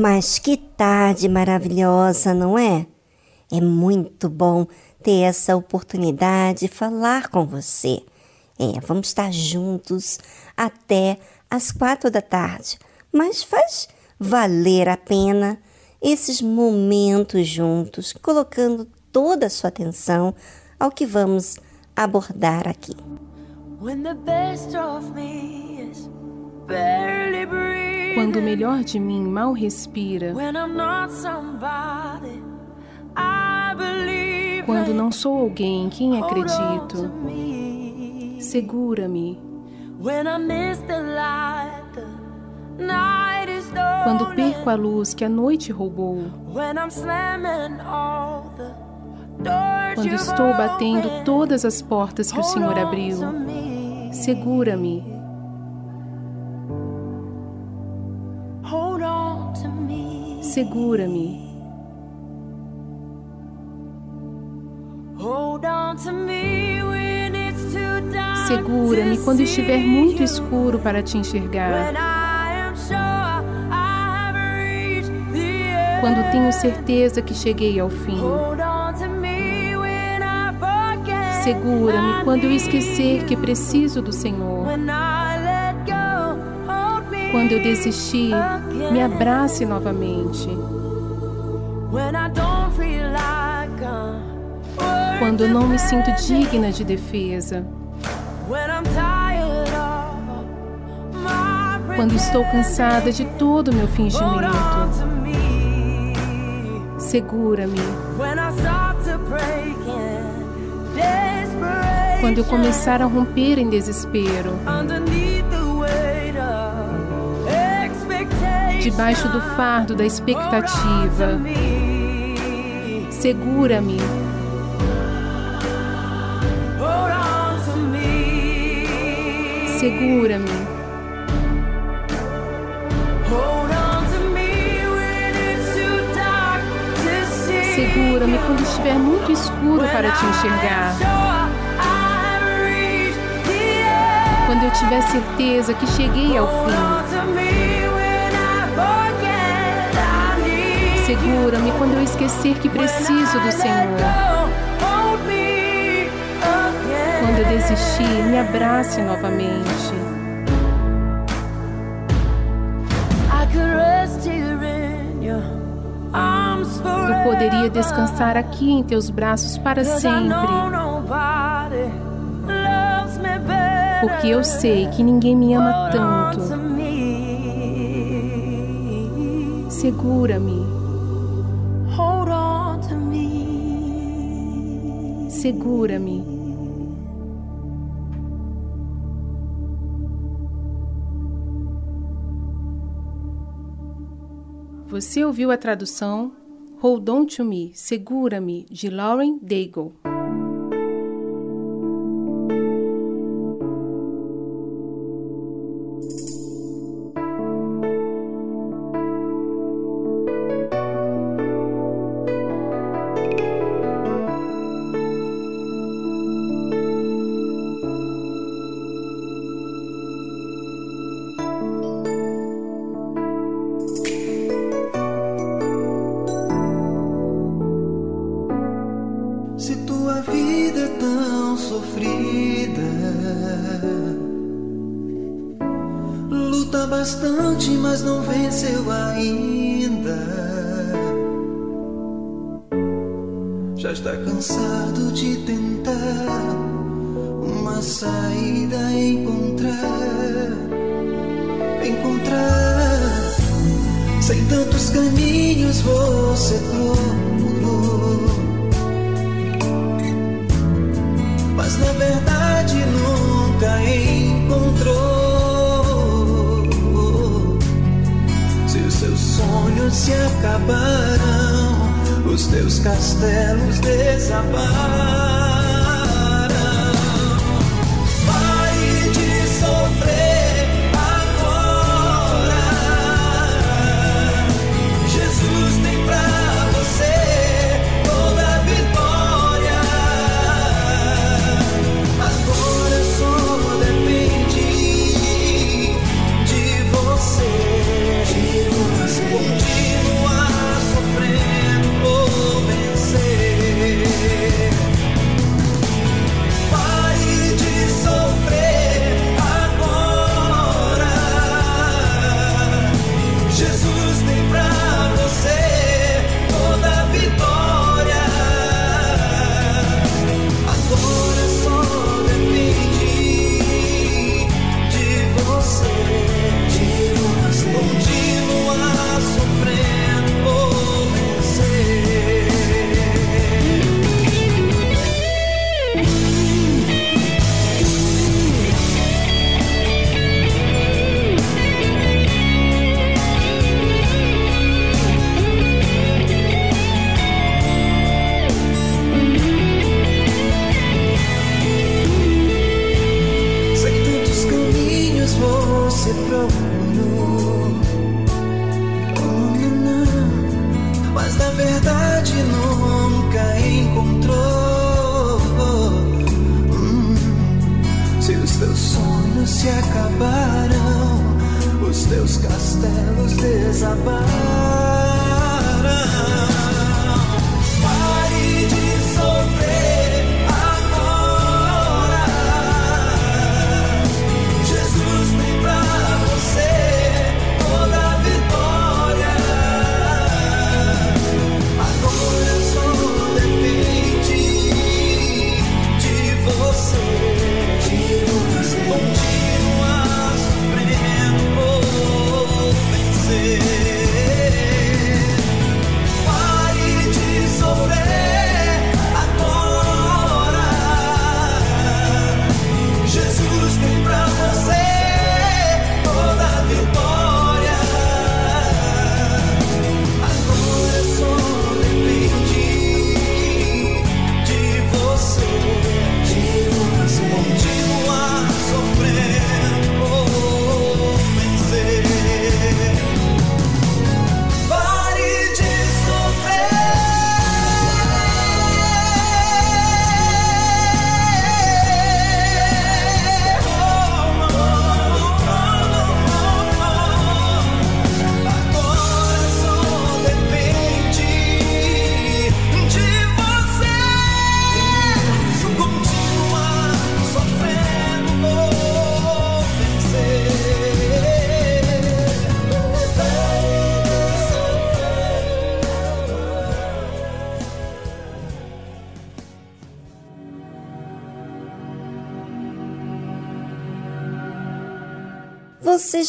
Mas que tarde maravilhosa, não é? É muito bom ter essa oportunidade de falar com você. É, vamos estar juntos até as quatro da tarde, mas faz valer a pena esses momentos juntos, colocando toda a sua atenção ao que vamos abordar aqui. When the best of me is barely breathing. Quando o melhor de mim mal respira. Quando não sou alguém em quem acredito. Segura-me. Quando perco a luz que a noite roubou. Quando estou batendo todas as portas que o Senhor abriu. Segura-me Segura-me. Segura-me quando estiver muito escuro para te enxergar. Quando tenho certeza que cheguei ao fim. Segura-me quando eu esquecer que preciso do Senhor. Quando eu desistir, me abrace novamente. Quando não me sinto digna de defesa. Quando estou cansada de todo o meu fingimento. Segura-me. Quando eu começar a romper em desespero debaixo do fardo da expectativa. Segura-me. Segura-me. Segura-me quando estiver muito escuro para te enxergar. Quando eu tiver certeza que cheguei ao fim. Segura-me quando eu esquecer que preciso do Senhor. Quando eu desistir, me abrace novamente. Eu poderia descansar aqui em teus braços para sempre. Porque eu sei que ninguém me ama tanto. Segura-me. Segura-me. Você ouviu a tradução Hold On To Me, Segura-me, de Lauren Daigle.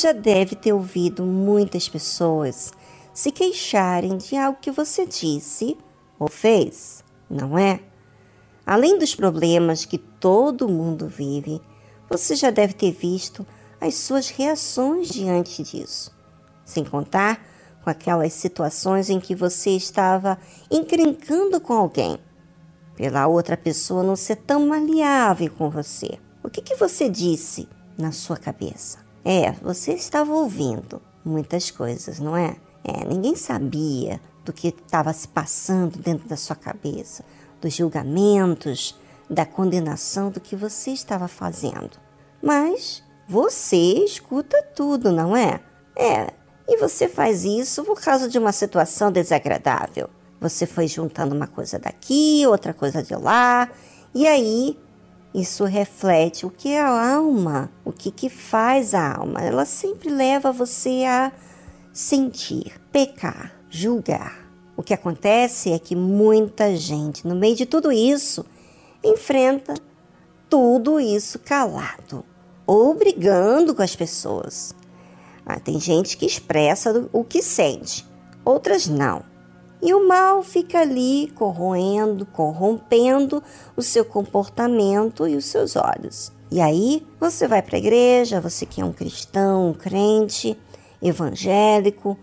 Já deve ter ouvido muitas pessoas se queixarem de algo que você disse ou fez, não é? Além dos problemas que todo mundo vive, você já deve ter visto as suas reações diante disso, sem contar com aquelas situações em que você estava encrencando com alguém, pela outra pessoa não ser tão maleável com você. O que, que você disse na sua cabeça? É, você estava ouvindo muitas coisas, não é? É, ninguém sabia do que estava se passando dentro da sua cabeça, dos julgamentos, da condenação do que você estava fazendo. Mas você escuta tudo, não é? É, e você faz isso por causa de uma situação desagradável. Você foi juntando uma coisa daqui, outra coisa de lá, e aí isso reflete o que é a alma, o que, que faz a alma. Ela sempre leva você a sentir, pecar, julgar. O que acontece é que muita gente, no meio de tudo isso, enfrenta tudo isso calado ou brigando com as pessoas. Ah, tem gente que expressa o que sente, outras não. E o mal fica ali corroendo, corrompendo o seu comportamento e os seus olhos. E aí você vai para a igreja, você que é um cristão, um crente, evangélico,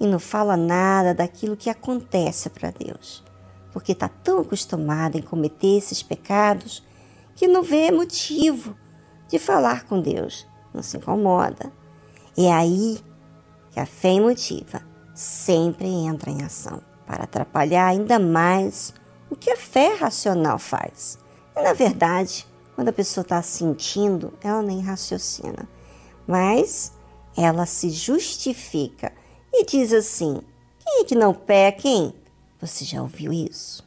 e não fala nada daquilo que acontece para Deus, porque está tão acostumado em cometer esses pecados que não vê motivo de falar com Deus, não se incomoda. É aí que a fé emotiva sempre entra em ação para atrapalhar ainda mais o que a fé racional faz. E, na verdade, quando a pessoa está sentindo, ela nem raciocina, mas ela se justifica e diz assim: quem é que não peca, hein? Você já ouviu isso?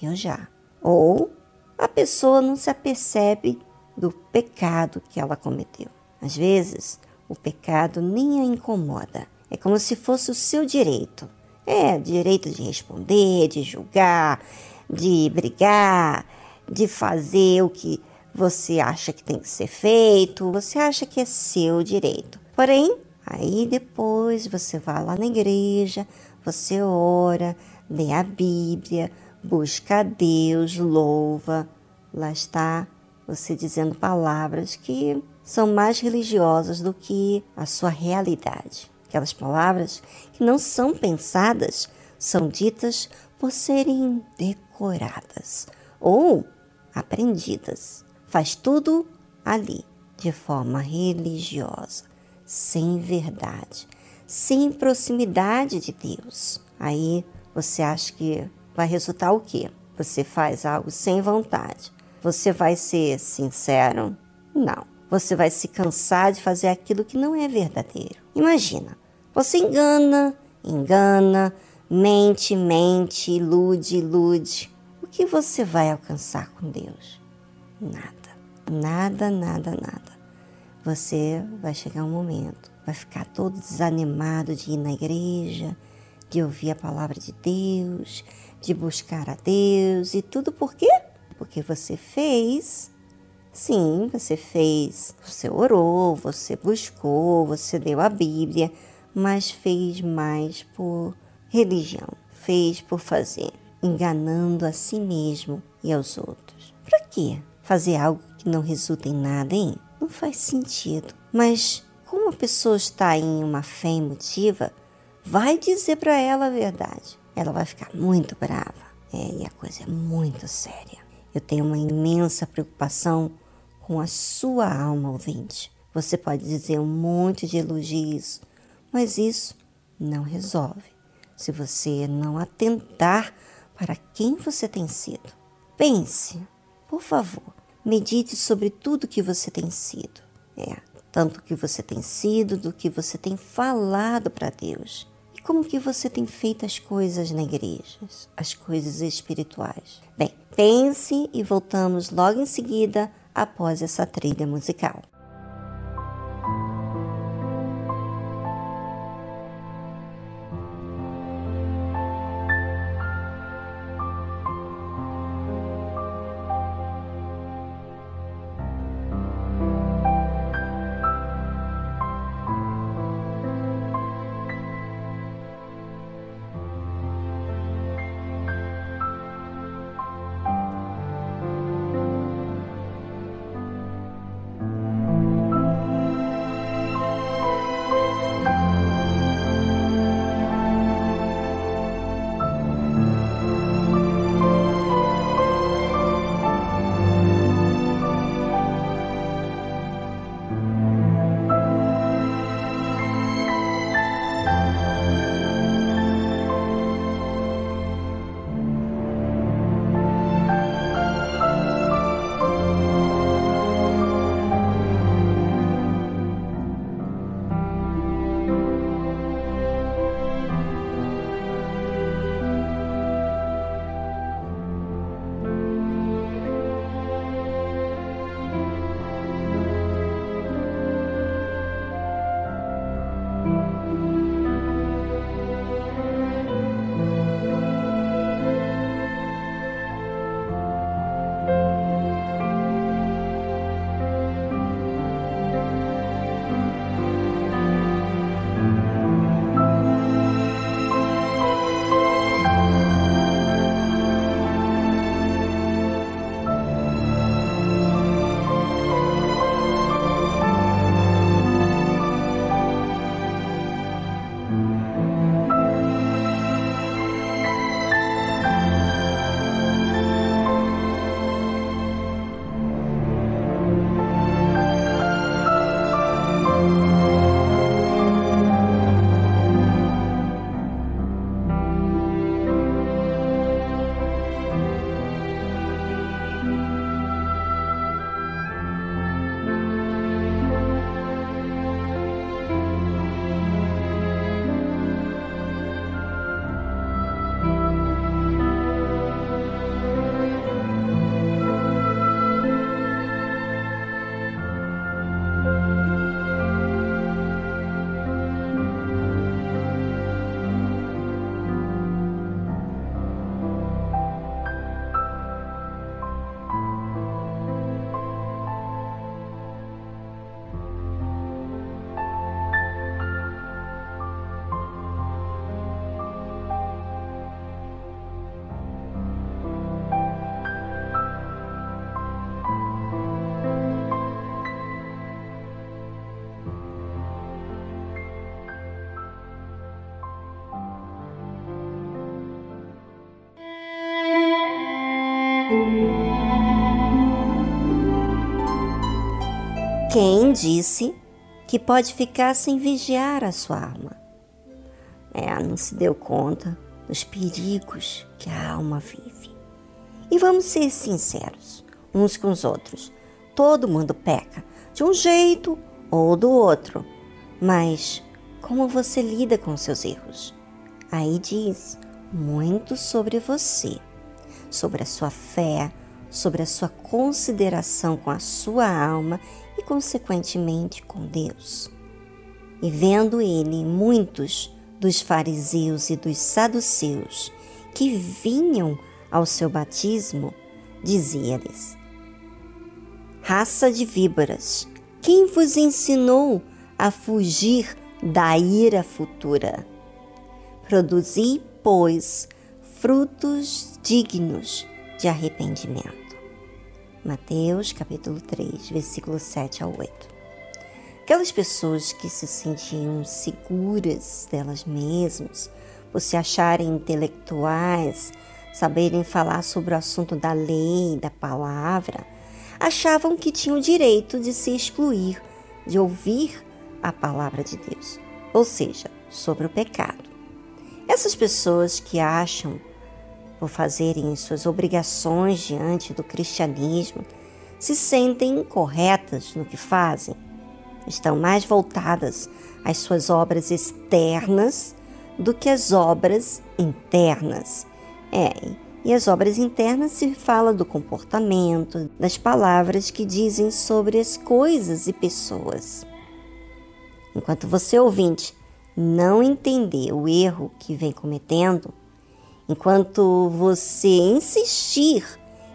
Eu já. Ou a pessoa não se apercebe do pecado que ela cometeu. Às vezes, o pecado nem a incomoda. É como se fosse o seu direito. É, direito de responder, de julgar, de brigar, de fazer o que você acha que tem que ser feito, você acha que é seu direito. Porém, aí depois você vai lá na igreja, você ora, lê a Bíblia, busca a Deus, louva. Lá está você dizendo palavras que são mais religiosas do que a sua realidade. Aquelas palavras que não são pensadas são ditas por serem decoradas ou aprendidas. Faz tudo ali, de forma religiosa, sem verdade, sem proximidade de Deus. Aí você acha que vai resultar o quê? Você faz algo sem vontade. Você vai ser sincero? Não. Você vai se cansar de fazer aquilo que não é verdadeiro. Imagina, você engana, engana, mente, mente, ilude, ilude. O que você vai alcançar com Deus? Nada. Nada, nada, nada. Você vai chegar um momento, vai ficar todo desanimado de ir na igreja, de ouvir a palavra de Deus, de buscar a Deus e tudo por quê? Porque você fez Sim, você fez, você orou, você buscou, você leu a Bíblia, mas fez mais por religião, fez por fazer, enganando a si mesmo e aos outros. Para quê? Fazer algo que não resulta em nada, hein? Não faz sentido. Mas como a pessoa está em uma fé emotiva, vai dizer para ela a verdade. Ela vai ficar muito brava. É, e a coisa é muito séria. Eu tenho uma imensa preocupação com a sua alma ouvinte. Você pode dizer um monte de elogios, mas isso não resolve se você não atentar para quem você tem sido. Pense, por favor, medite sobre tudo que você tem sido. É, tanto que você tem sido, do que você tem falado para Deus. E como que você tem feito as coisas na igreja, as coisas espirituais. Bem, pense e voltamos logo em seguida após essa trilha musical. Quem disse que pode ficar sem vigiar a sua alma? É, não se deu conta dos perigos que a alma vive. E vamos ser sinceros uns com os outros. Todo mundo peca, de um jeito ou do outro. Mas como você lida com seus erros? Aí diz muito sobre você, sobre a sua fé, sobre a sua consideração com a sua alma e, consequentemente, com Deus. E vendo ele muitos dos fariseus e dos saduceus que vinham ao seu batismo, dizia-lhes: Raça de víboras, quem vos ensinou a fugir da ira futura? Produzi, pois, frutos dignos de arrependimento. Mateus capítulo 3, versículo 7 ao 8. Aquelas pessoas que se sentiam seguras delas mesmas, por se acharem intelectuais, saberem falar sobre o assunto da lei, da palavra, achavam que tinham o direito de se excluir de ouvir a palavra de Deus, ou seja, sobre o pecado. Essas pessoas que acham, por fazerem suas obrigações diante do cristianismo, se sentem incorretas no que fazem estão mais voltadas às suas obras externas do que às obras internas. É, e as obras internas se fala do comportamento, das palavras que dizem sobre as coisas e pessoas. Enquanto você ouvinte não entender o erro que vem cometendo, enquanto você insistir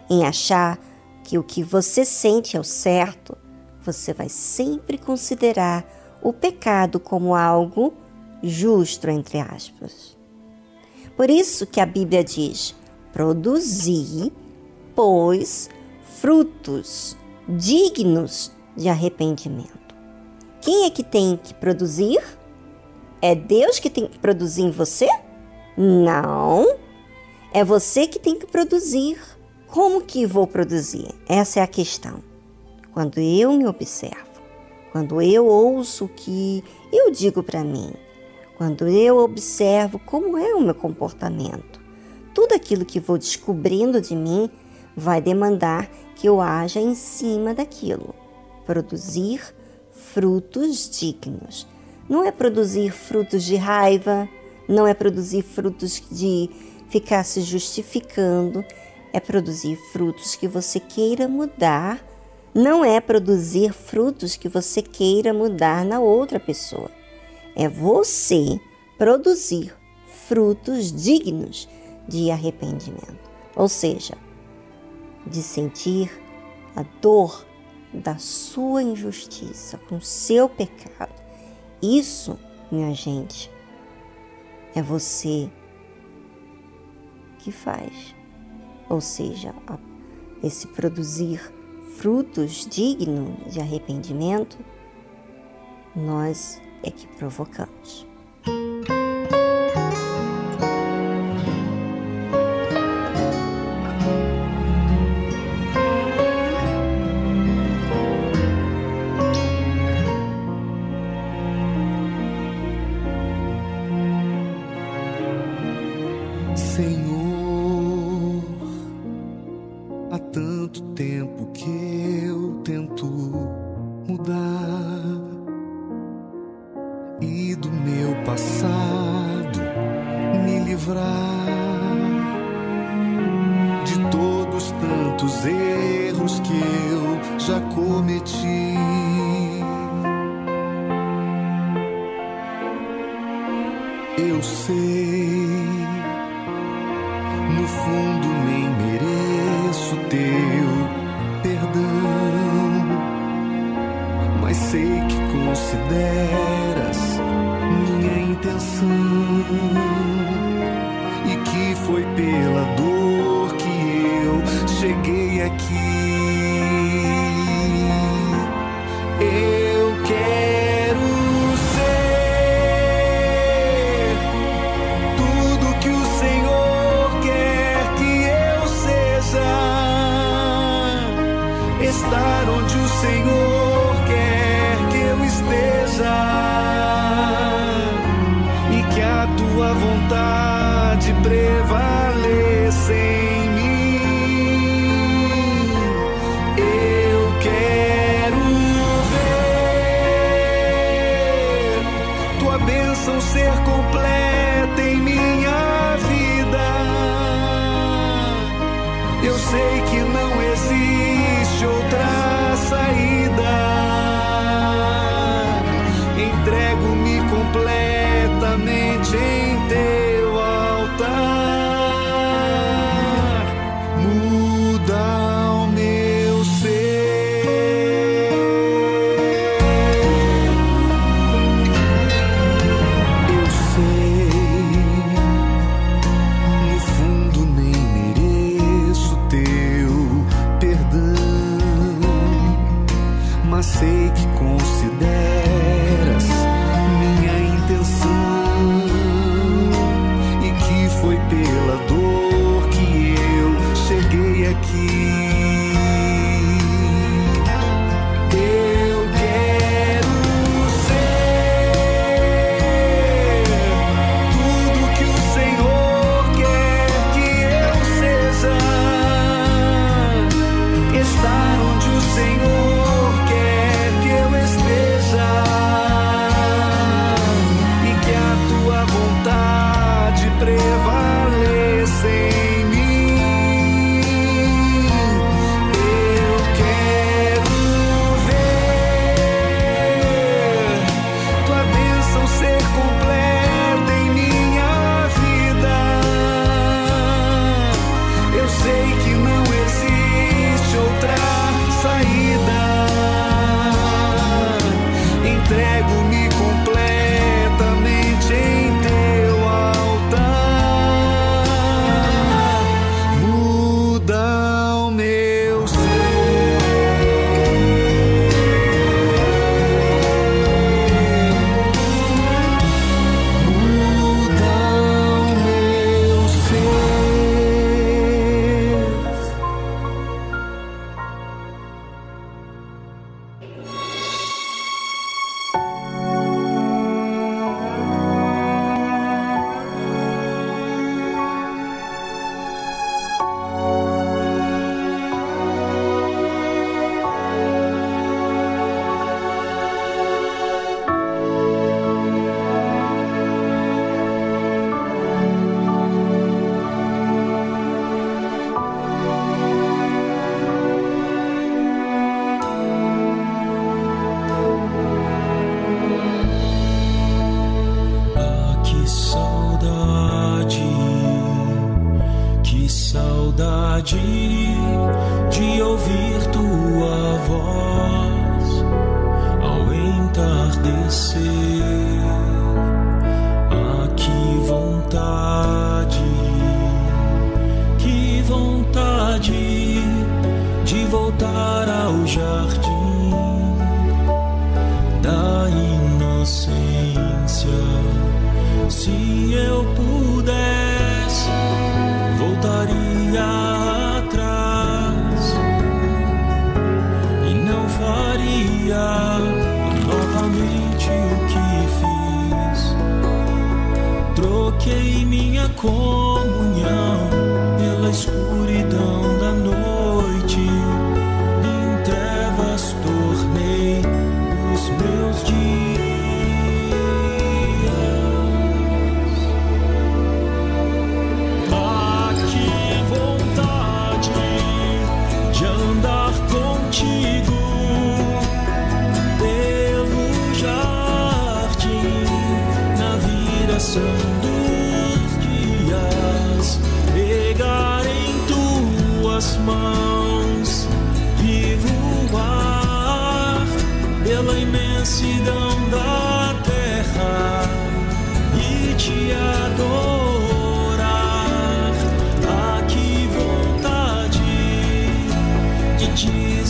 em achar que o que você sente é o certo, você vai sempre considerar o pecado como algo justo, entre aspas. Por isso que a Bíblia diz: produzi, pois, frutos dignos de arrependimento. Quem é que tem que produzir? É Deus que tem que produzir em você? Não. É você que tem que produzir. Como que vou produzir? Essa é a questão quando eu me observo, quando eu ouço o que eu digo para mim, quando eu observo como é o meu comportamento. Tudo aquilo que vou descobrindo de mim vai demandar que eu haja em cima daquilo. Produzir frutos dignos. Não é produzir frutos de raiva, não é produzir frutos de ficar se justificando, é produzir frutos que você queira mudar não é produzir frutos que você queira mudar na outra pessoa. É você produzir frutos dignos de arrependimento. Ou seja, de sentir a dor da sua injustiça com seu pecado. Isso, minha gente, é você que faz. Ou seja, esse produzir frutos dignos de arrependimento, nós é que provocamos.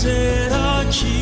dizer a ti.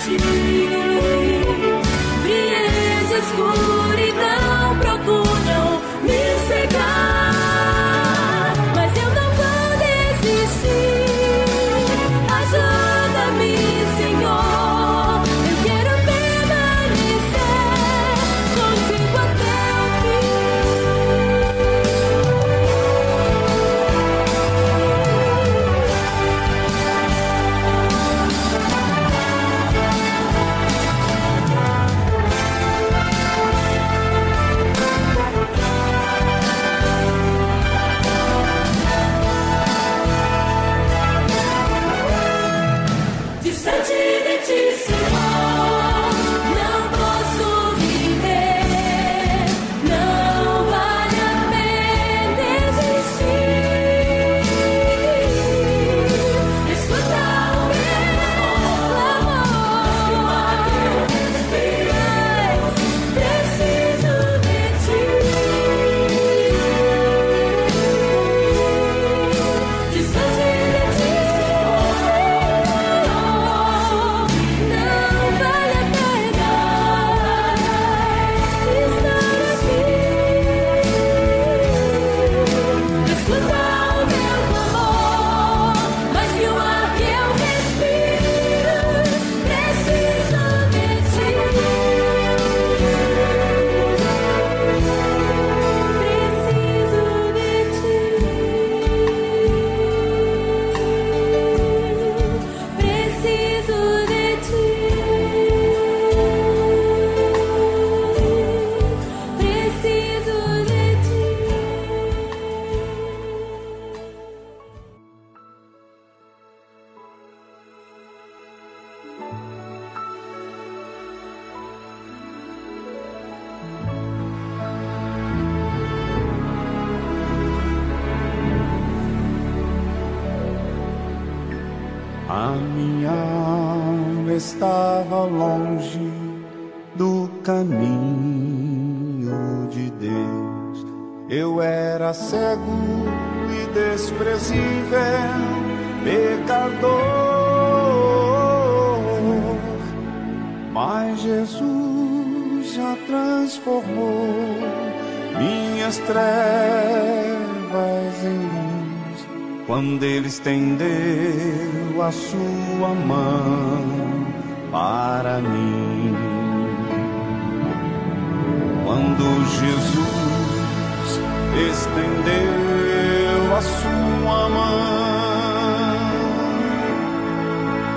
to you.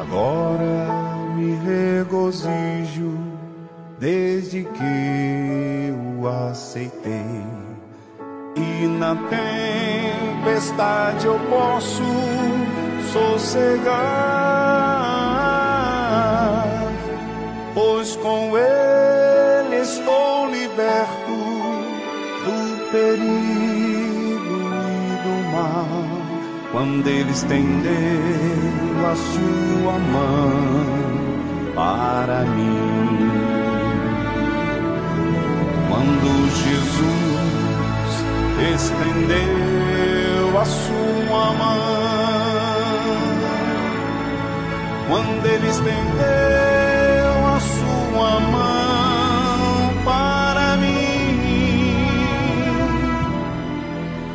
Agora me regozijo desde que o aceitei. E na tempestade eu posso sossegar, pois com ele Quando ele estendeu a sua mão para mim. Quando Jesus estendeu a sua mão, quando ele estendeu a sua mão para mim,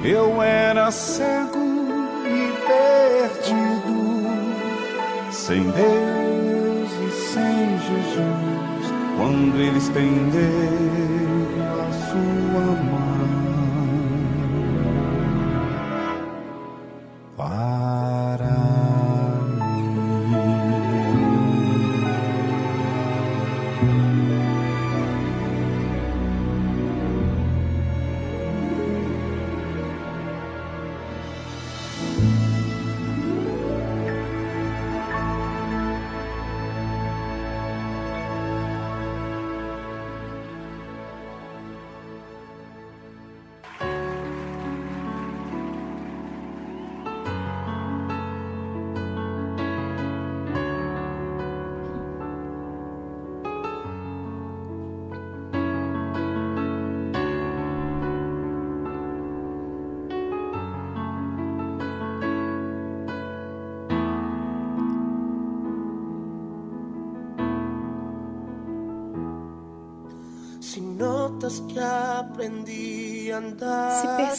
eu era e perdido, sem Deus e sem Jesus, quando ele estendeu a sua mão.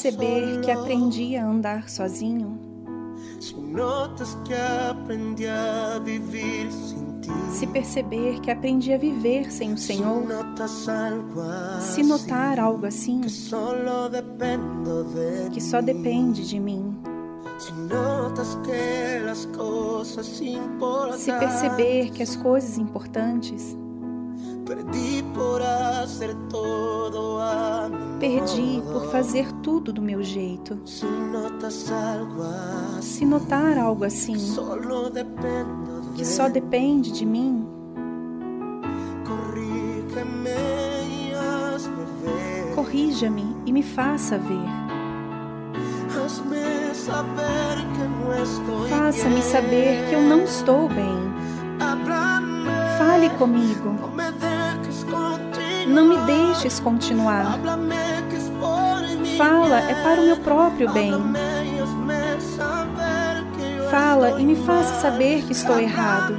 Perceber que aprendi a andar sozinho, Si notas que aprendí a vivir sin ti. se perceber que aprendi a viver sem o Senhor, notas algo se así, notar algo assim que de que só depende de mim, Si notas que cosas importantes se perceber que as coisas importantes perdí por hacer todo a perdi por fazer tudo do meu jeito, se notar algo assim que só depende de mim, corrija-me e me faça ver. Faça-me saber que eu não estou bem. Fale comigo. Não me deixes continuar. Fala, é para o meu próprio bem. Fala e me faça saber que estou errado.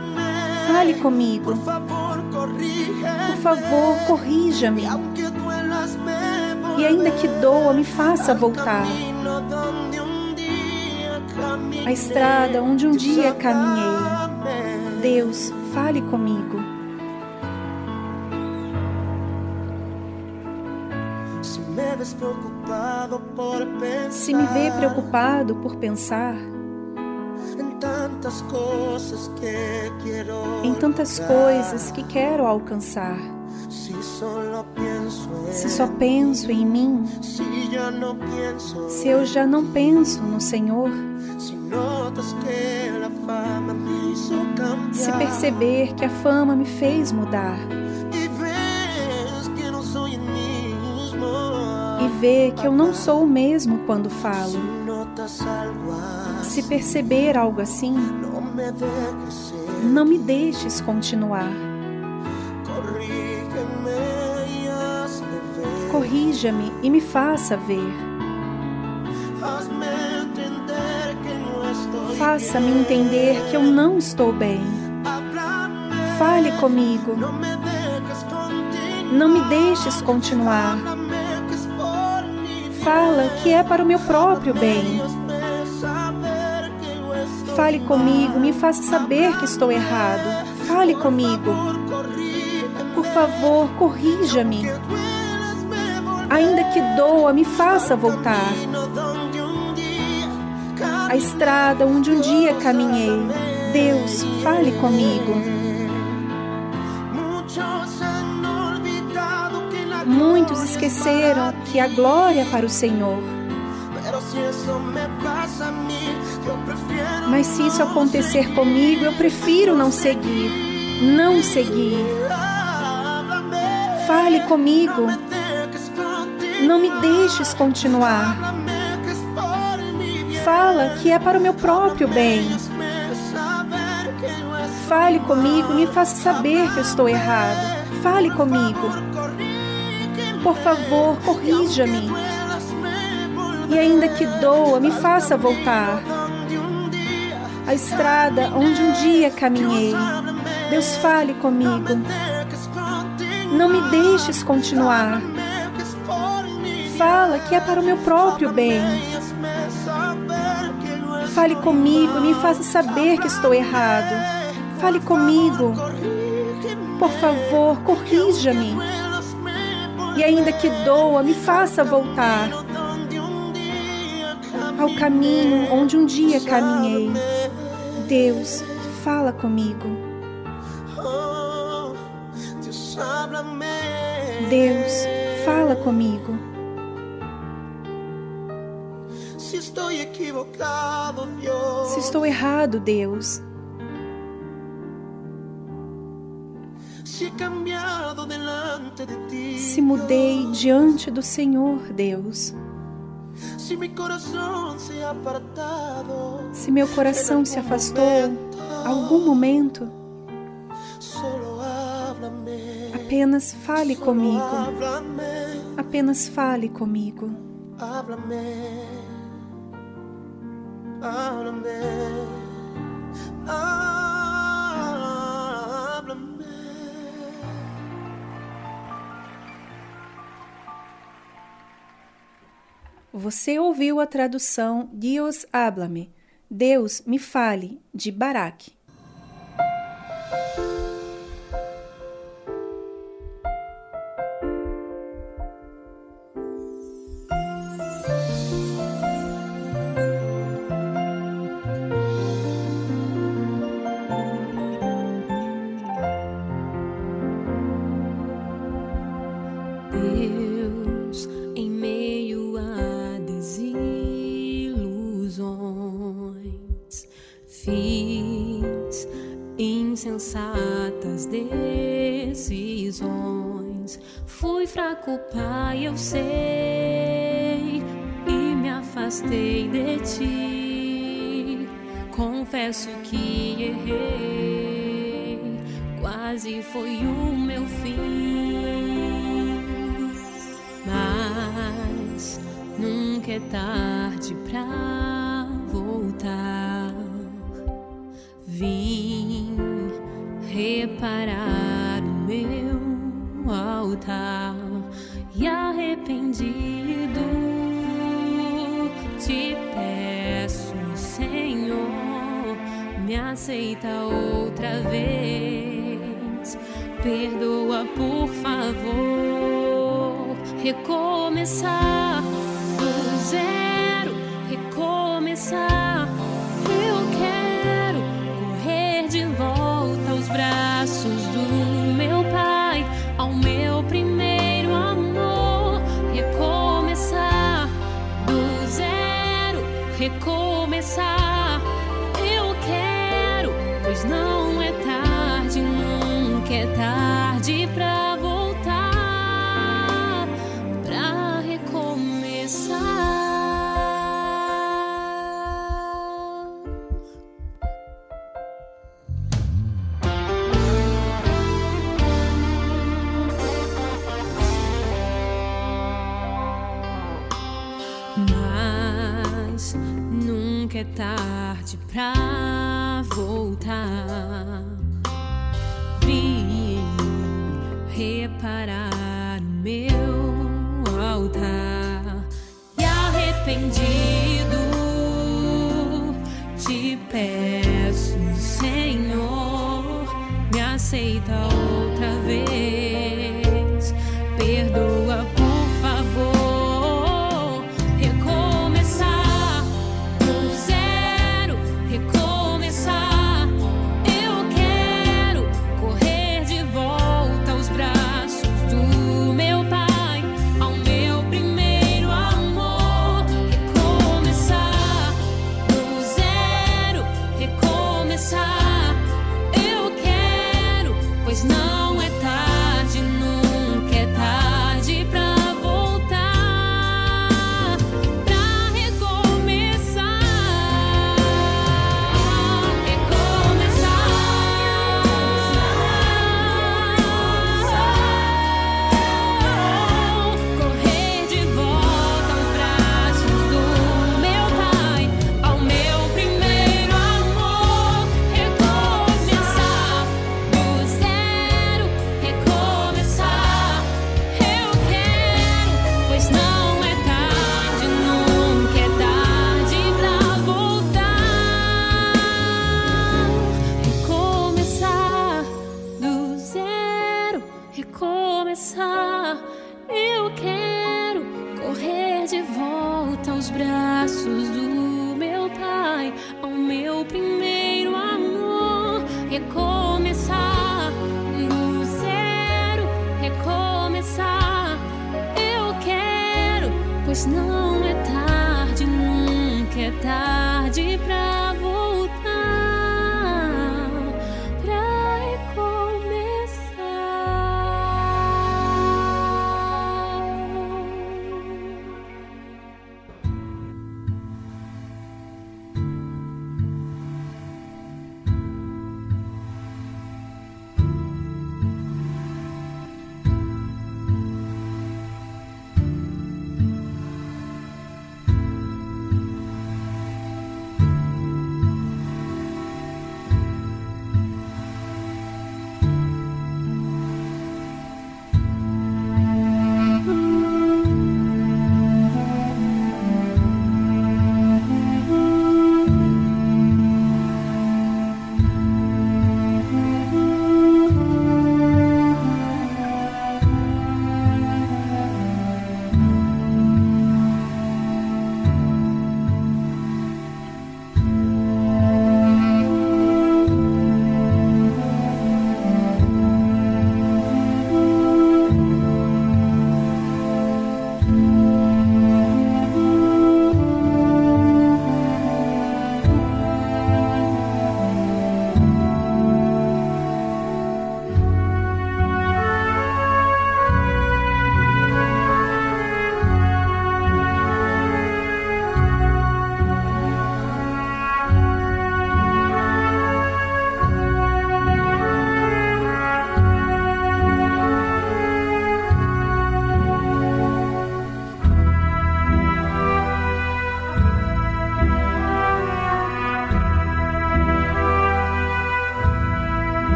Fale comigo. Por favor, corrija-me. E ainda que doa, me faça voltar. A estrada onde um dia caminhei. Deus, fale comigo. Se me vê preocupado por pensar em tantas coisas que quero alcançar, se só penso em mim, se eu já não penso no Senhor, se perceber que a fama me fez mudar ver que eu não sou o mesmo quando falo, se perceber algo assim, não me deixes continuar. Corrija-me e me faça ver. Faça-me entender que eu não estou bem. Fale comigo. Não me deixes continuar. Fala que é para o meu próprio bem. Fale comigo, me faça saber que estou errado. Fale comigo. Por favor, corrija-me. Ainda que doa, me faça voltar. A estrada onde um dia caminhei. Deus, fale comigo. Muitos esqueceram que a glória é para o Senhor. Mas se isso acontecer comigo, eu prefiro não seguir. Não seguir. Fale comigo. Não me deixes continuar. Fala que é para o meu próprio bem. Fale comigo, me faça saber que eu estou errado. Fale comigo. Por favor, corrija-me. E ainda que doa, me faça voltar. A estrada onde um dia caminhei. Deus fale comigo. Não me deixes continuar. Fala que é para o meu próprio bem. Fale comigo, me faça saber que estou errado. Fale comigo. Por favor, corrija-me. E ainda que doa, me faça voltar ao caminho onde um dia caminhei. Deus, fala comigo. Deus, fala comigo. Se estou equivocado, Deus. Se estou errado, Deus. Se ti. Se mudei diante do Senhor, Deus. Se meu coração se afastou algum momento, apenas fale comigo. Apenas fale comigo. Você ouviu a tradução Dios háblame, Deus me fale, de Barak. Confesso que errei, quase foi o meu fim. Mas nunca é tarde pra che con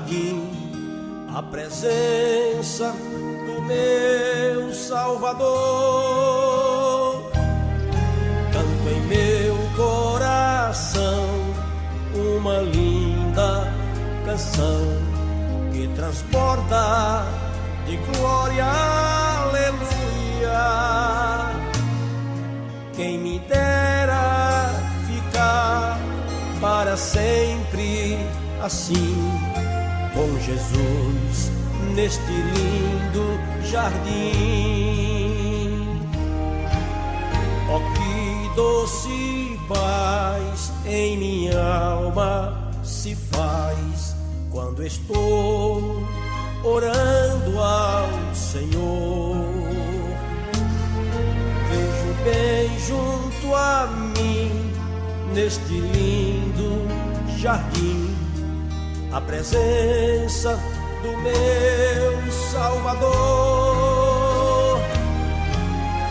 jardim a presença do meu Salvador. canto em meu coração uma linda canção que transporta de glória, aleluia. Quem me dera ficar para sempre assim com Jesus neste lindo jardim. Oh, que doce paz em minha alma se faz quando estou orando ao Senhor. Vejo bem junto a mim neste lindo jardim a presença do meu Salvador.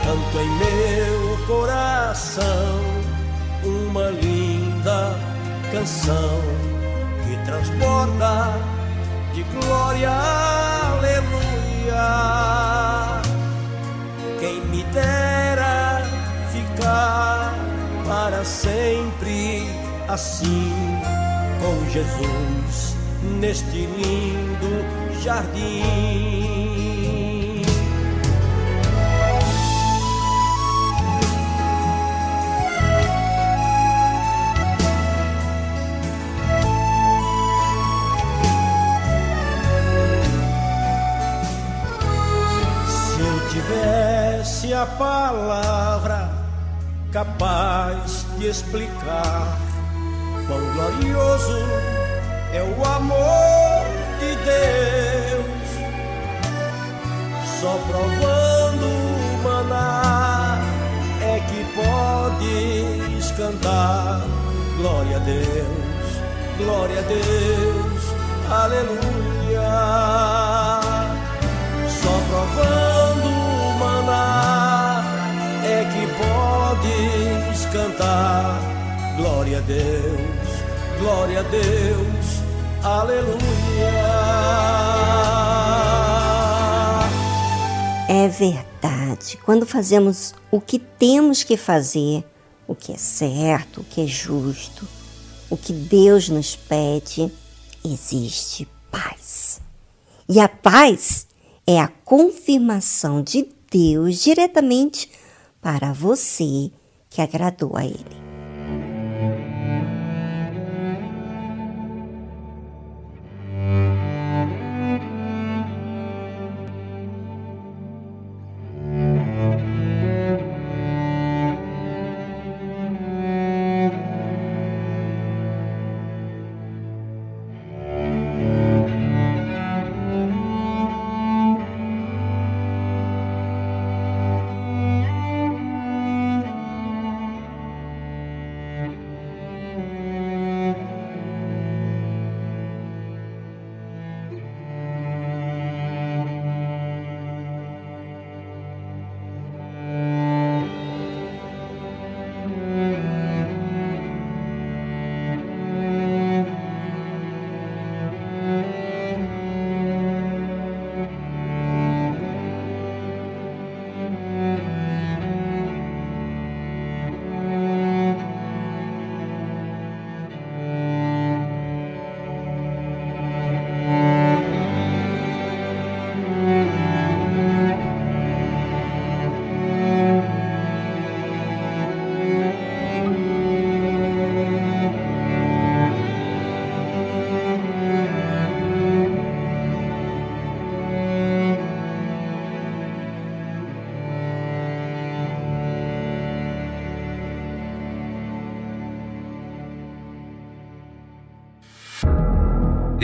Canto em meu coração uma linda canção que transporta de glória, aleluia. Quem me dera ficar para sempre assim com Jesus neste lindo jardim. Se eu tivesse a palavra capaz de explicar quão glorioso é o amor de Deus. Só provando o maná é que podes cantar. Glória a Deus, glória a Deus, aleluia. Só provando o maná é que podes cantar. Glória a Deus, glória a Deus, aleluia. É verdade. Quando fazemos o que temos que fazer, o que é certo, o que é justo, o que Deus nos pede, existe paz. E a paz é a confirmação de Deus diretamente para você que agradou a Ele.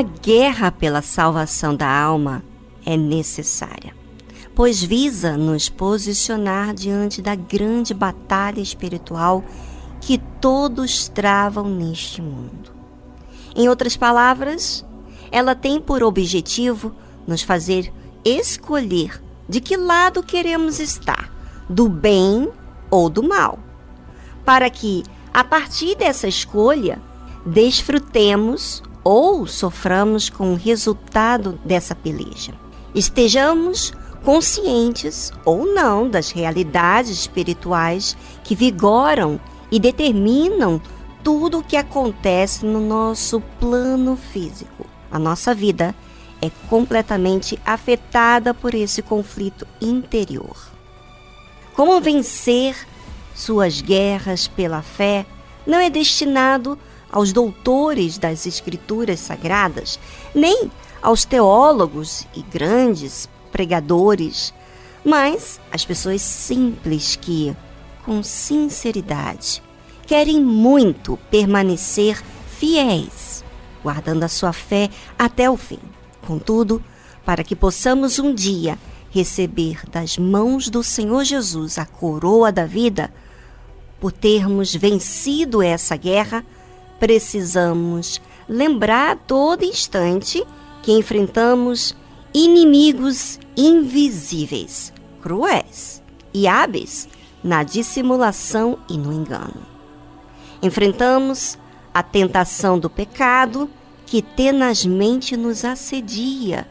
A guerra pela salvação da alma é necessária, pois visa nos posicionar diante da grande batalha espiritual que todos travam neste mundo. Em outras palavras, ela tem por objetivo nos fazer escolher de que lado queremos estar, do bem ou do mal, para que, a partir dessa escolha, desfrutemos ou soframos com o resultado dessa peleja. Estejamos conscientes ou não das realidades espirituais que vigoram e determinam tudo o que acontece no nosso plano físico. A nossa vida é completamente afetada por esse conflito interior. Como vencer suas guerras pela fé não é destinado aos doutores das Escrituras Sagradas, nem aos teólogos e grandes pregadores, mas às pessoas simples que, com sinceridade, querem muito permanecer fiéis, guardando a sua fé até o fim. Contudo, para que possamos um dia receber das mãos do Senhor Jesus a coroa da vida, por termos vencido essa guerra, precisamos lembrar a todo instante que enfrentamos inimigos invisíveis, cruéis e hábeis na dissimulação e no engano. Enfrentamos a tentação do pecado que tenazmente nos assedia,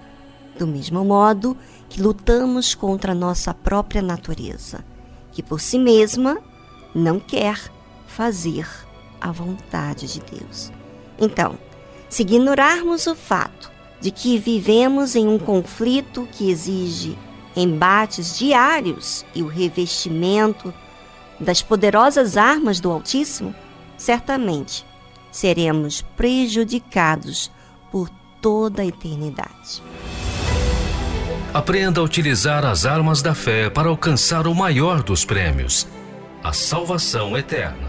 do mesmo modo que lutamos contra nossa própria natureza, que por si mesma não quer fazer a vontade de Deus. Então, se ignorarmos o fato de que vivemos em um conflito que exige embates diários e o revestimento das poderosas armas do Altíssimo, certamente seremos prejudicados por toda a eternidade. Aprenda a utilizar as armas da fé para alcançar o maior dos prêmios, a salvação eterna.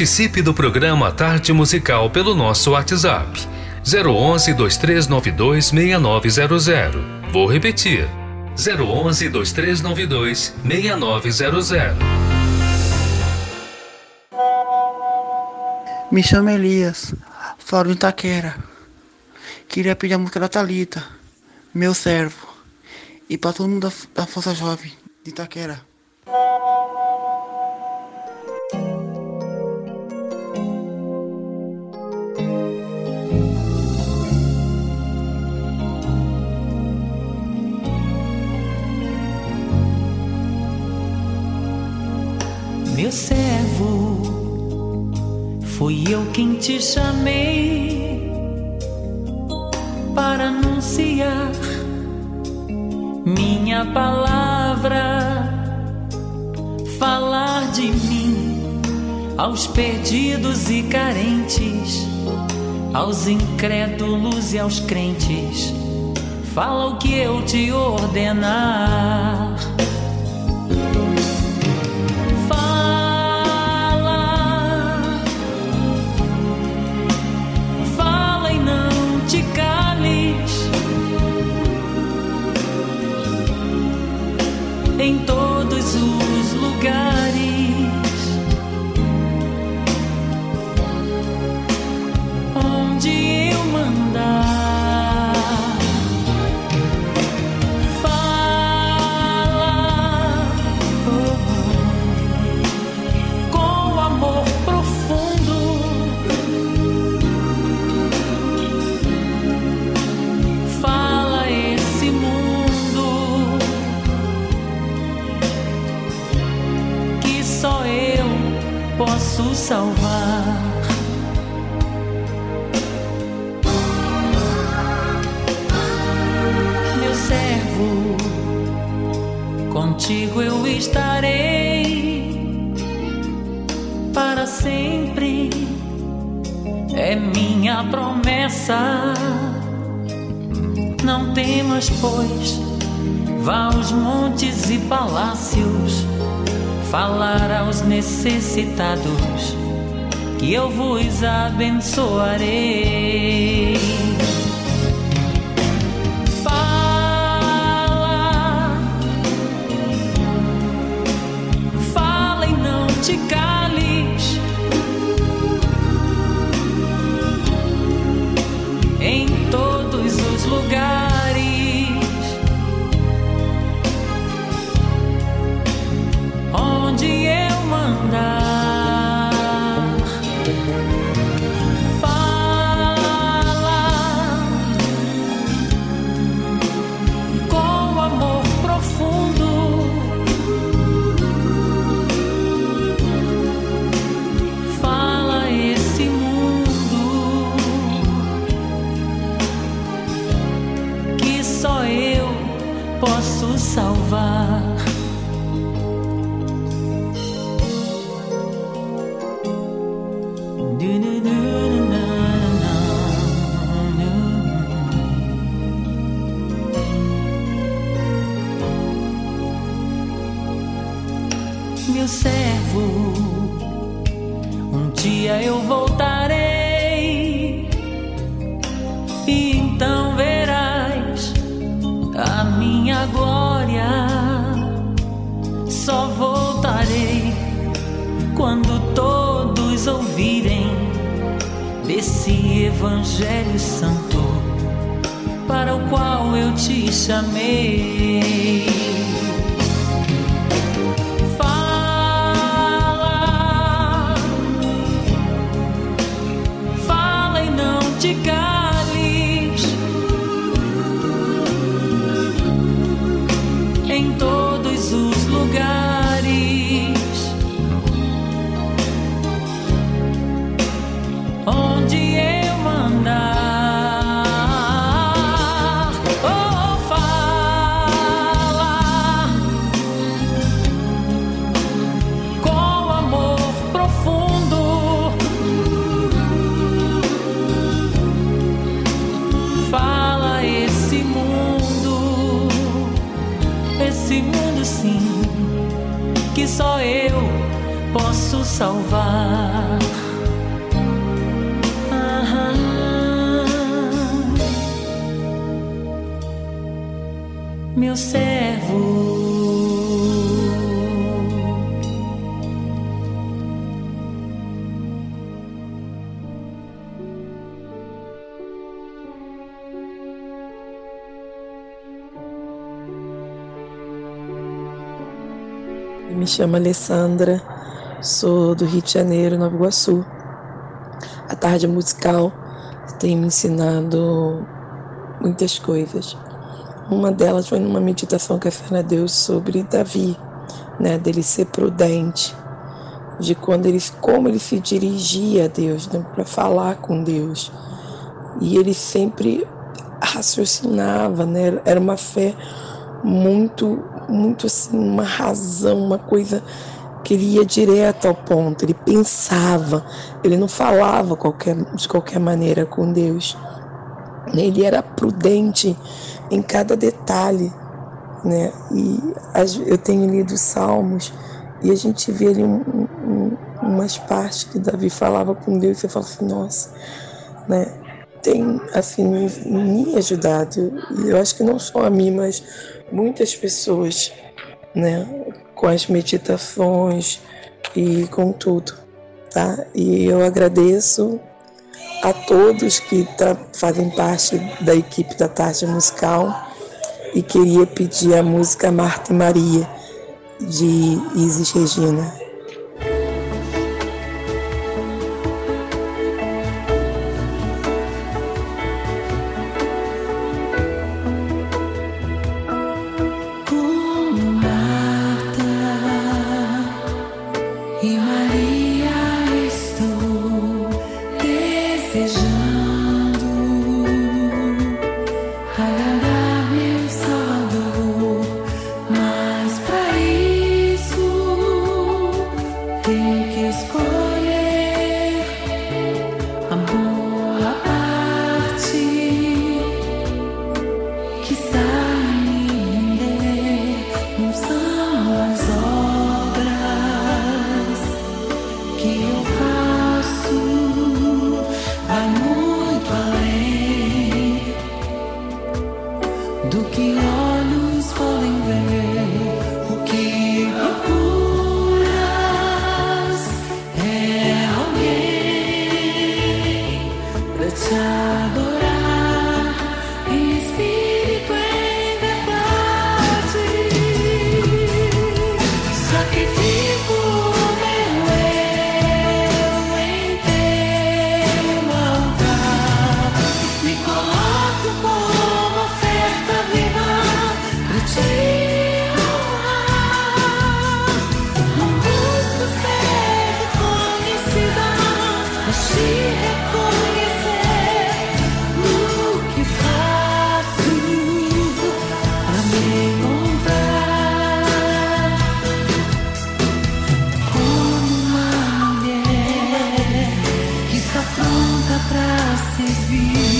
Participe do programa Tarde Musical pelo nosso WhatsApp 011 2392 6900. Vou repetir. 011 2392 6900. Me chamo Elias, falo de Itaquera. Queria pedir a música da Thalita, meu servo, e para todo mundo da, da Força Jovem de Itaquera. Meu servo, fui eu quem te chamei para anunciar minha palavra, falar de mim aos perdidos e carentes, aos incrédulos e aos crentes. Fala o que eu te ordenar. Todos os lugares. Salvar. Meu servo, contigo eu estarei para sempre. É minha promessa. Não temas, pois, vá aos montes e palácios falar aos necessitados que eu vos abençoarei. Evangelho Santo para o qual eu te chamei. Salvar. Meu servo. Me chamo Alessandra, sou do Rio de Janeiro, Nova Iguaçu. A tarde musical tem me ensinado muitas coisas. Uma delas foi numa meditação que a Fernanda deu sobre Davi, né, dele ser prudente, de quando ele, como ele se dirigia a Deus, né, para falar com Deus. E ele sempre raciocinava, né? Era uma fé muito, muito assim, uma razão, uma coisa que ele ia direto ao ponto, ele pensava, ele não falava qualquer, de qualquer maneira com Deus. Ele era prudente em cada detalhe, né? E eu tenho lido Salmos e a gente vê ali um, um, umas partes que Davi falava com Deus e você fala assim, nossa, né? Tem, assim, me ajudado. E eu acho que não só a mim, mas muitas pessoas, né? Com as meditações e com tudo, tá? E eu agradeço a todos que tá, fazem parte da equipe da Tarde Musical e queria pedir a música Marta e Maria de Isis Regina. pra servir.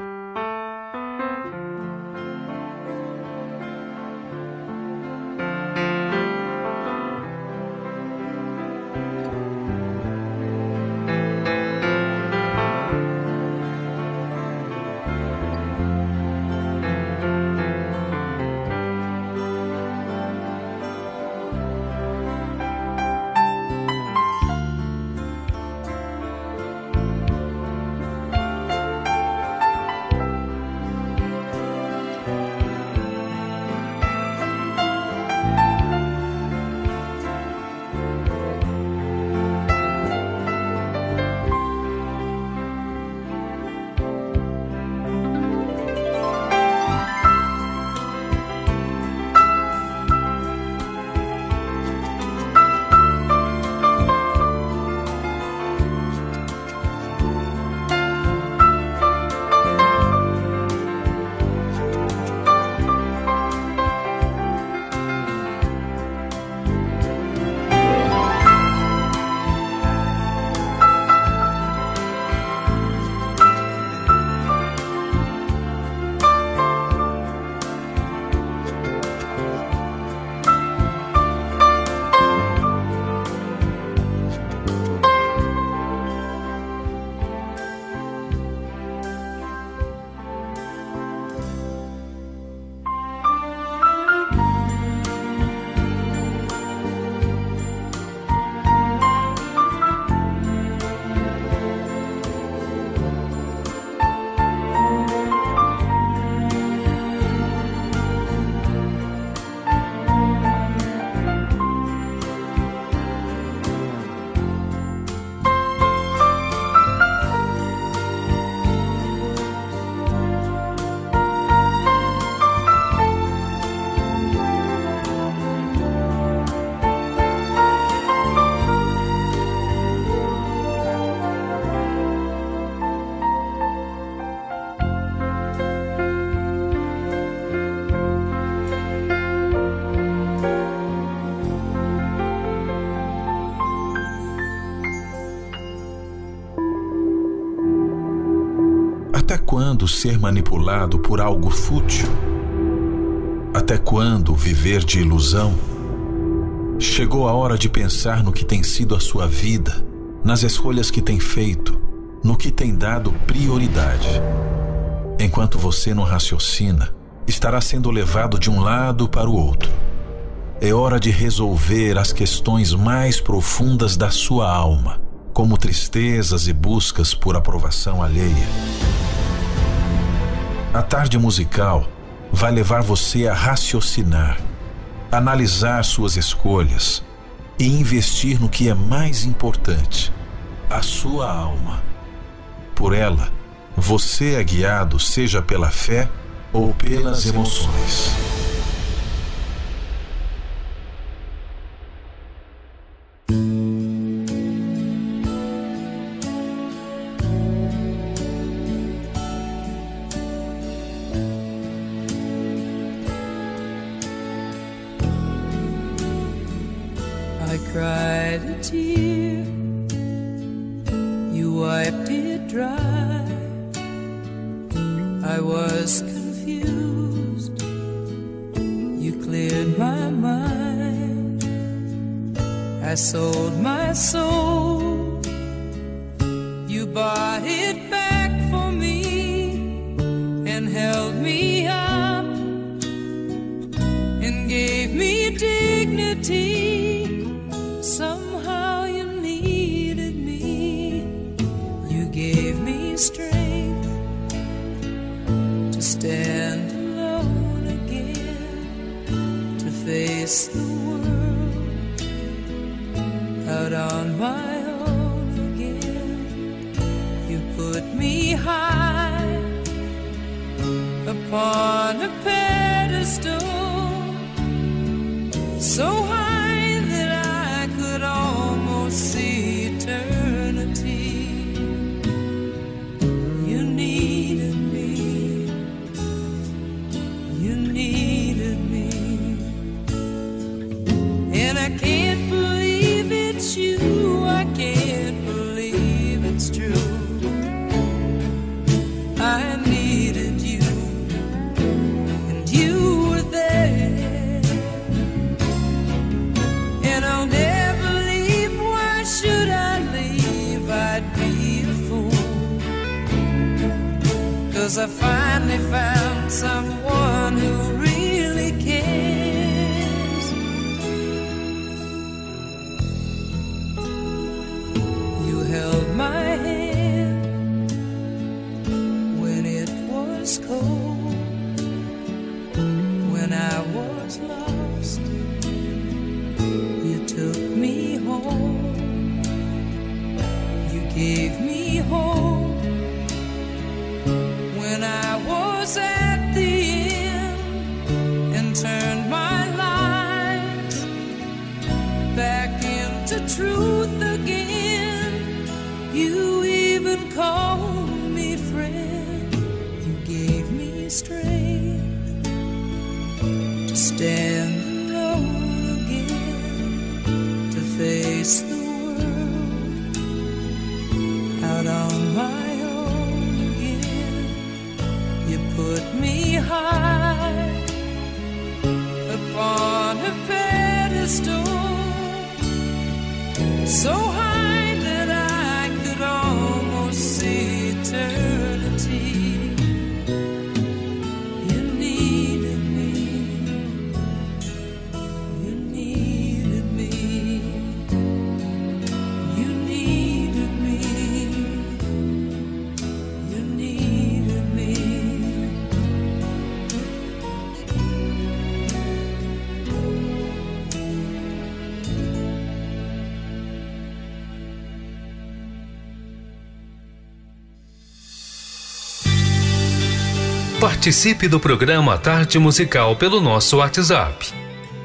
Quando ser manipulado por algo fútil? Até quando viver de ilusão? Chegou a hora de pensar no que tem sido a sua vida, nas escolhas que tem feito, no que tem dado prioridade. Enquanto você não raciocina, estará sendo levado de um lado para o outro. É hora de resolver as questões mais profundas da sua alma, como tristezas e buscas por aprovação alheia. A tarde musical vai levar você a raciocinar, analisar suas escolhas e investir no que é mais importante, a sua alma. Por ela, você é guiado seja pela fé ou pelas emoções. Cause I can't believe it's true. I needed you and you were there. And I don't believe what should I believe I'd be fooled 'Cause I finally found someone Participe do programa Tarde Musical pelo nosso WhatsApp.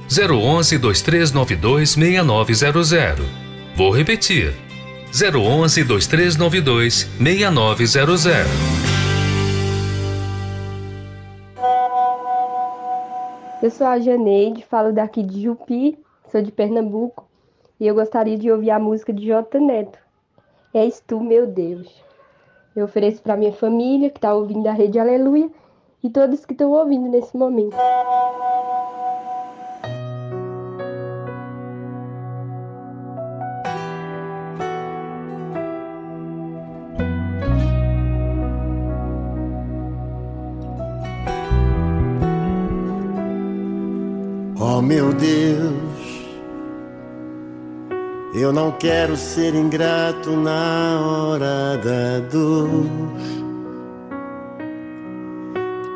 011 2392 6900. Vou repetir. 011 2392 6900. Eu sou a Janeide, falo daqui de Jupi, sou de Pernambuco, e eu gostaria de ouvir a música de J Neto. És tu, meu Deus. Eu ofereço para minha família que está ouvindo a Rede Aleluia e todos que estão ouvindo nesse momento. Oh meu Deus, eu não quero ser ingrato na hora da dor,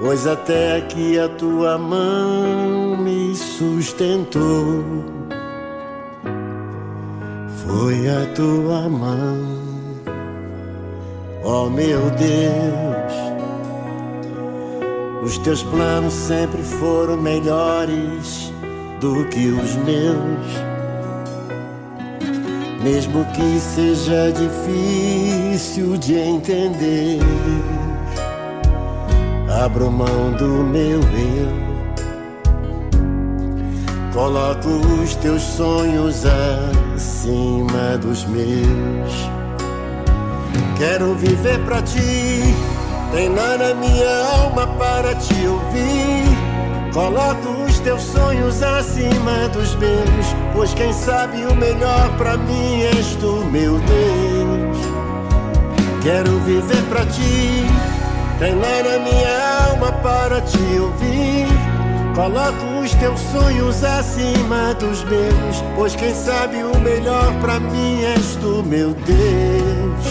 pois até aqui a tua mão me sustentou. Foi a tua mão, oh meu Deus. Os teus planos sempre foram melhores do que os meus. Mesmo que seja difícil de entender, abro mão do meu eu. Coloco os teus sonhos acima dos meus. Quero viver pra ti, treinar a minha alma para te ouvir. Coloco os teus sonhos acima dos meus, pois quem sabe o melhor pra mim és tu, meu Deus. Quero viver pra ti, treinar a minha alma para te ouvir. Coloco os teus sonhos acima dos meus, pois quem sabe o melhor pra mim és tu, meu Deus.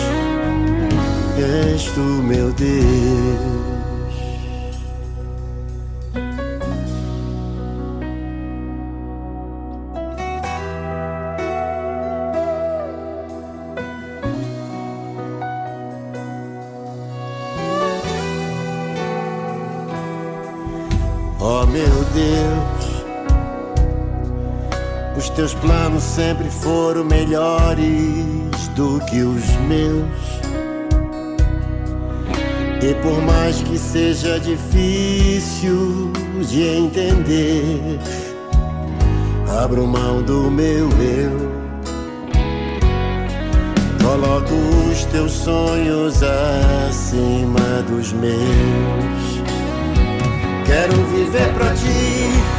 És tu, meu Deus. Teus planos sempre foram melhores do que os meus. E por mais que seja difícil de entender, abro mão do meu eu. Coloco os teus sonhos acima dos meus. Quero viver pra ti,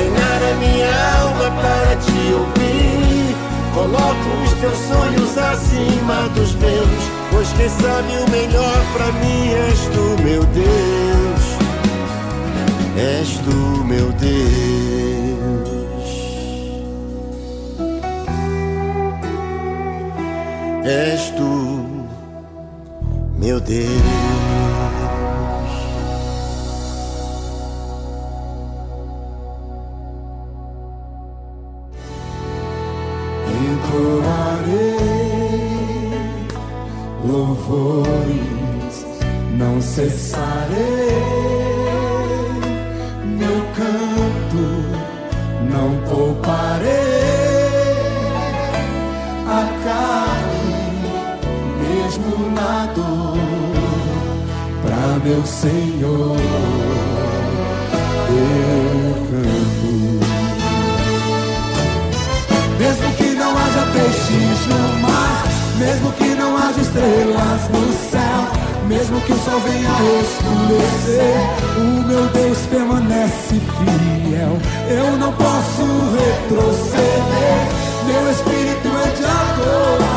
treinar a minha alma para te ouvir. Coloco os teus sonhos acima dos meus, pois quem sabe o melhor pra mim és tu, meu Deus. És tu, meu Deus. És tu, meu Deus. Entoarei louvores, não cessarei. Meu canto, não pouparei. A carne, mesmo na dor, pra meu Senhor eu mesmo que não haja estrelas no céu, mesmo que o sol venha a escurecer, o meu Deus permanece fiel. Eu não posso retroceder, meu espírito é de adorador.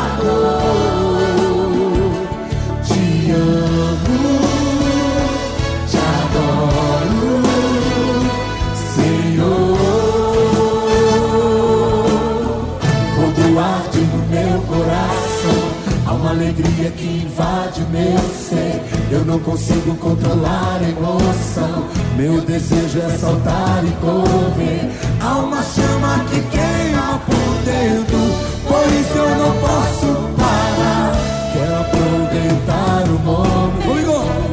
Alegria que invade o meu ser. Eu não consigo controlar a emoção. Meu desejo é saltar e correr. Há uma chama que queima por dentro, por isso eu não posso parar. Quero aproveitar o momento.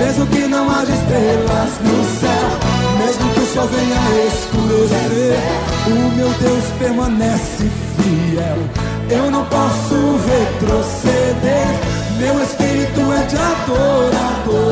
Mesmo que não haja estrelas no céu, mesmo que o sol venha escurecer, o meu Deus permanece fiel. Eu não posso retroceder, meu espírito é de adorador.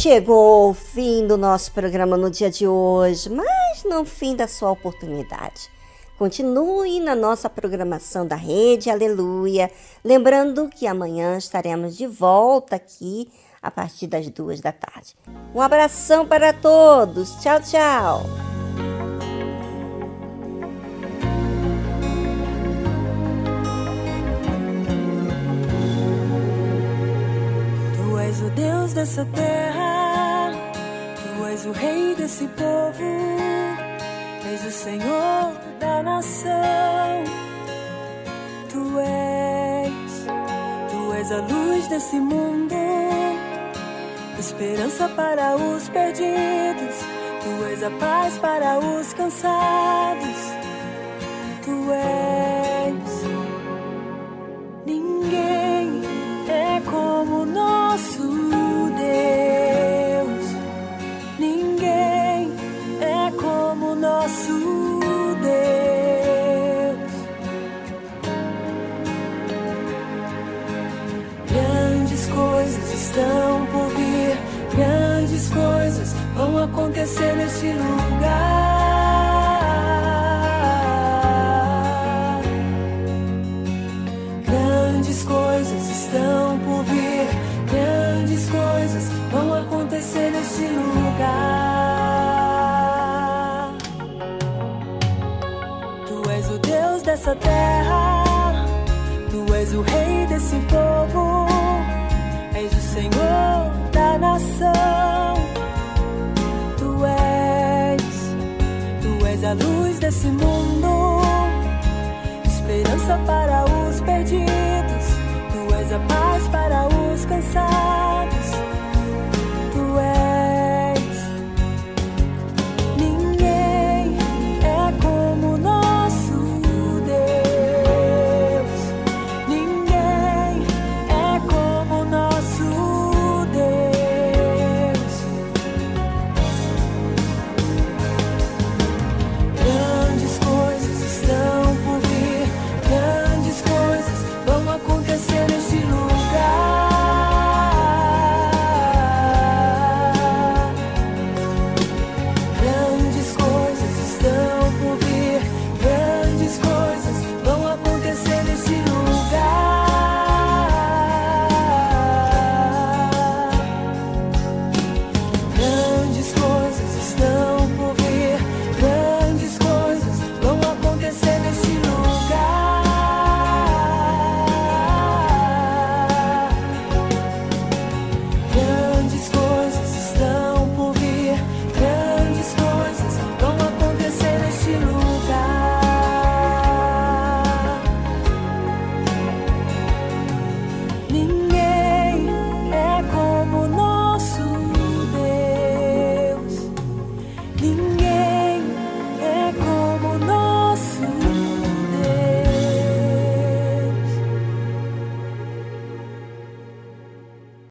Chegou o fim do nosso programa no dia de hoje, mas não fim da sua oportunidade. Continue na nossa programação da Rede Aleluia. Lembrando que amanhã estaremos de volta aqui a partir das duas da tarde. Um abração para todos. Tchau, tchau. És o Deus dessa terra, desse povo, és o Senhor da nação. Tu és, tu és a luz desse mundo, esperança para os perdidos, tu és a paz para os cansados. Tu és. Lugar. Grandes coisas estão por vir, grandes coisas vão acontecer nesse lugar. Tu és o Deus dessa terra, tu és o Rei desse povo, a luz desse mundo